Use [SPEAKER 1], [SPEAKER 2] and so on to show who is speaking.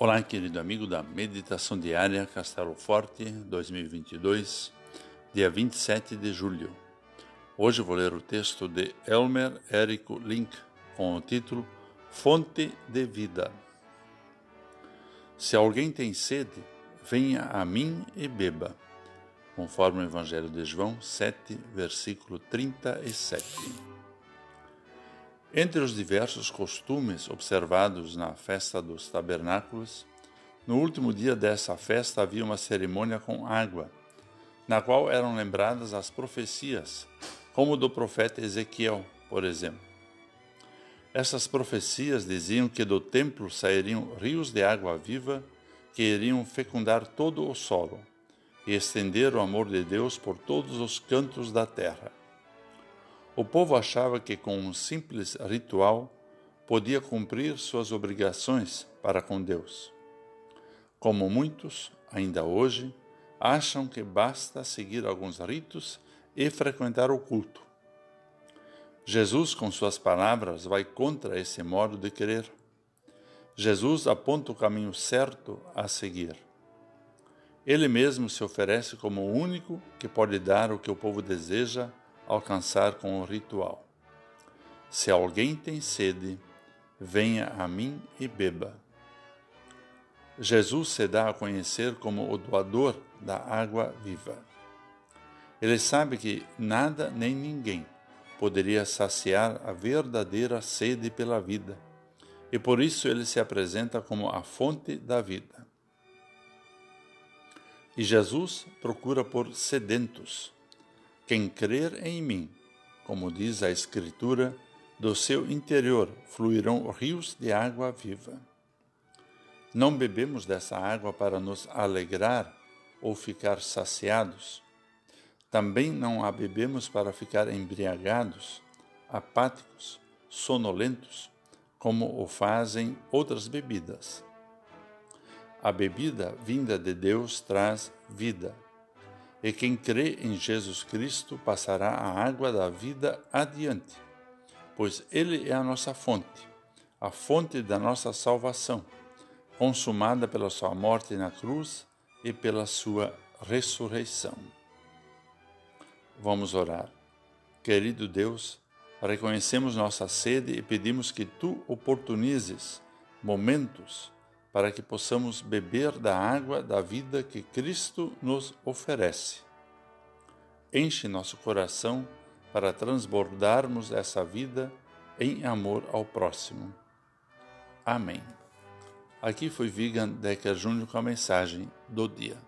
[SPEAKER 1] Olá, querido amigo da Meditação Diária Castelo Forte 2022, dia 27 de julho. Hoje vou ler o texto de Elmer Érico Link com o título Fonte de Vida. Se alguém tem sede, venha a mim e beba, conforme o Evangelho de João 7, versículo 37. Entre os diversos costumes observados na festa dos tabernáculos, no último dia dessa festa havia uma cerimônia com água, na qual eram lembradas as profecias, como do profeta Ezequiel, por exemplo. Essas profecias diziam que do templo sairiam rios de água viva que iriam fecundar todo o solo e estender o amor de Deus por todos os cantos da terra. O povo achava que com um simples ritual podia cumprir suas obrigações para com Deus. Como muitos, ainda hoje, acham que basta seguir alguns ritos e frequentar o culto. Jesus, com suas palavras, vai contra esse modo de querer. Jesus aponta o caminho certo a seguir. Ele mesmo se oferece como o único que pode dar o que o povo deseja alcançar com o ritual. Se alguém tem sede, venha a mim e beba. Jesus se dá a conhecer como o doador da água viva. Ele sabe que nada nem ninguém poderia saciar a verdadeira sede pela vida, e por isso ele se apresenta como a fonte da vida. E Jesus procura por sedentos, quem crer em mim, como diz a Escritura, do seu interior fluirão rios de água viva. Não bebemos dessa água para nos alegrar ou ficar saciados. Também não a bebemos para ficar embriagados, apáticos, sonolentos, como o fazem outras bebidas. A bebida vinda de Deus traz vida e quem crê em Jesus Cristo passará a água da vida adiante, pois Ele é a nossa fonte, a fonte da nossa salvação, consumada pela Sua morte na cruz e pela Sua ressurreição. Vamos orar. Querido Deus, reconhecemos nossa sede e pedimos que Tu oportunizes momentos para que possamos beber da água da vida que Cristo nos oferece. Enche nosso coração para transbordarmos essa vida em amor ao próximo. Amém. Aqui foi Vigan Decker Júnior com a mensagem do dia.